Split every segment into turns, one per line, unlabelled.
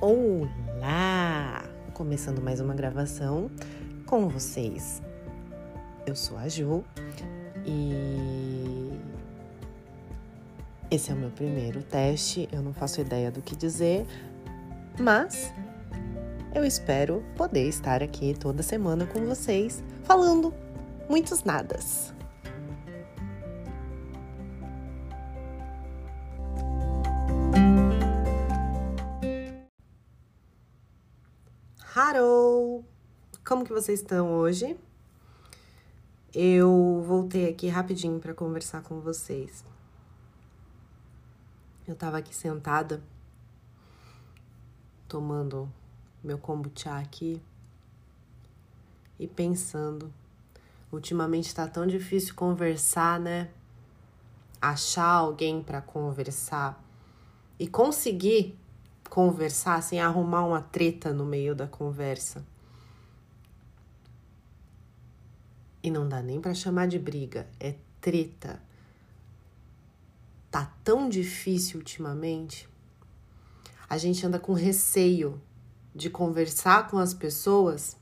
Olá! Começando mais uma gravação com vocês. Eu sou a Ju e esse é o meu primeiro teste. Eu não faço ideia do que dizer, mas eu espero poder estar aqui toda semana com vocês falando muitos nadas. Como que vocês estão hoje? Eu voltei aqui rapidinho para conversar com vocês. Eu tava aqui sentada tomando meu kombucha aqui e pensando. Ultimamente tá tão difícil conversar, né? Achar alguém para conversar e conseguir conversar sem arrumar uma treta no meio da conversa. E não dá nem para chamar de briga, é treta. Tá tão difícil ultimamente. A gente anda com receio de conversar com as pessoas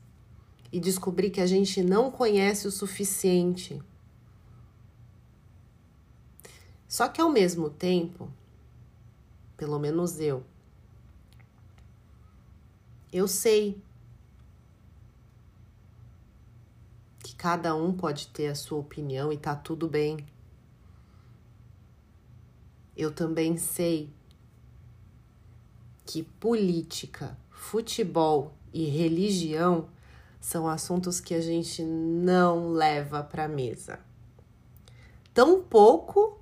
e descobrir que a gente não conhece o suficiente. Só que ao mesmo tempo, pelo menos eu, eu sei que cada um pode ter a sua opinião e tá tudo bem. Eu também sei que política, futebol e religião são assuntos que a gente não leva para mesa. Tampouco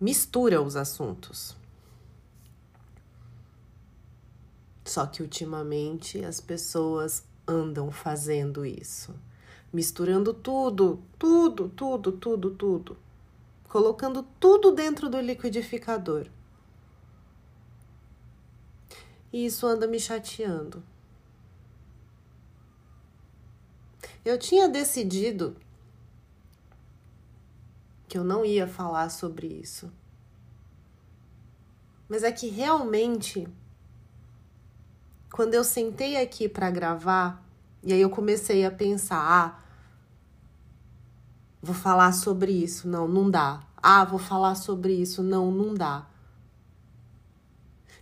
mistura os assuntos. Só que ultimamente as pessoas andam fazendo isso, misturando tudo, tudo, tudo, tudo, tudo, colocando tudo dentro do liquidificador. E isso anda me chateando. Eu tinha decidido que eu não ia falar sobre isso. Mas é que realmente quando eu sentei aqui para gravar, e aí eu comecei a pensar, ah, vou falar sobre isso, não, não dá. Ah, vou falar sobre isso, não, não dá.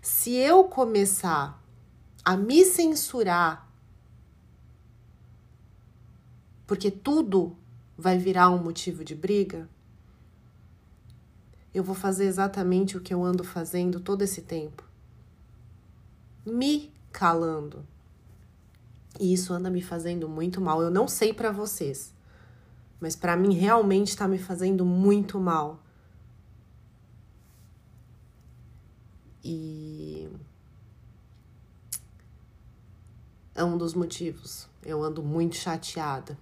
Se eu começar a me censurar, porque tudo vai virar um motivo de briga, eu vou fazer exatamente o que eu ando fazendo todo esse tempo. Me calando. E isso anda me fazendo muito mal. Eu não sei para vocês, mas para mim realmente está me fazendo muito mal. E é um dos motivos. Eu ando muito chateada.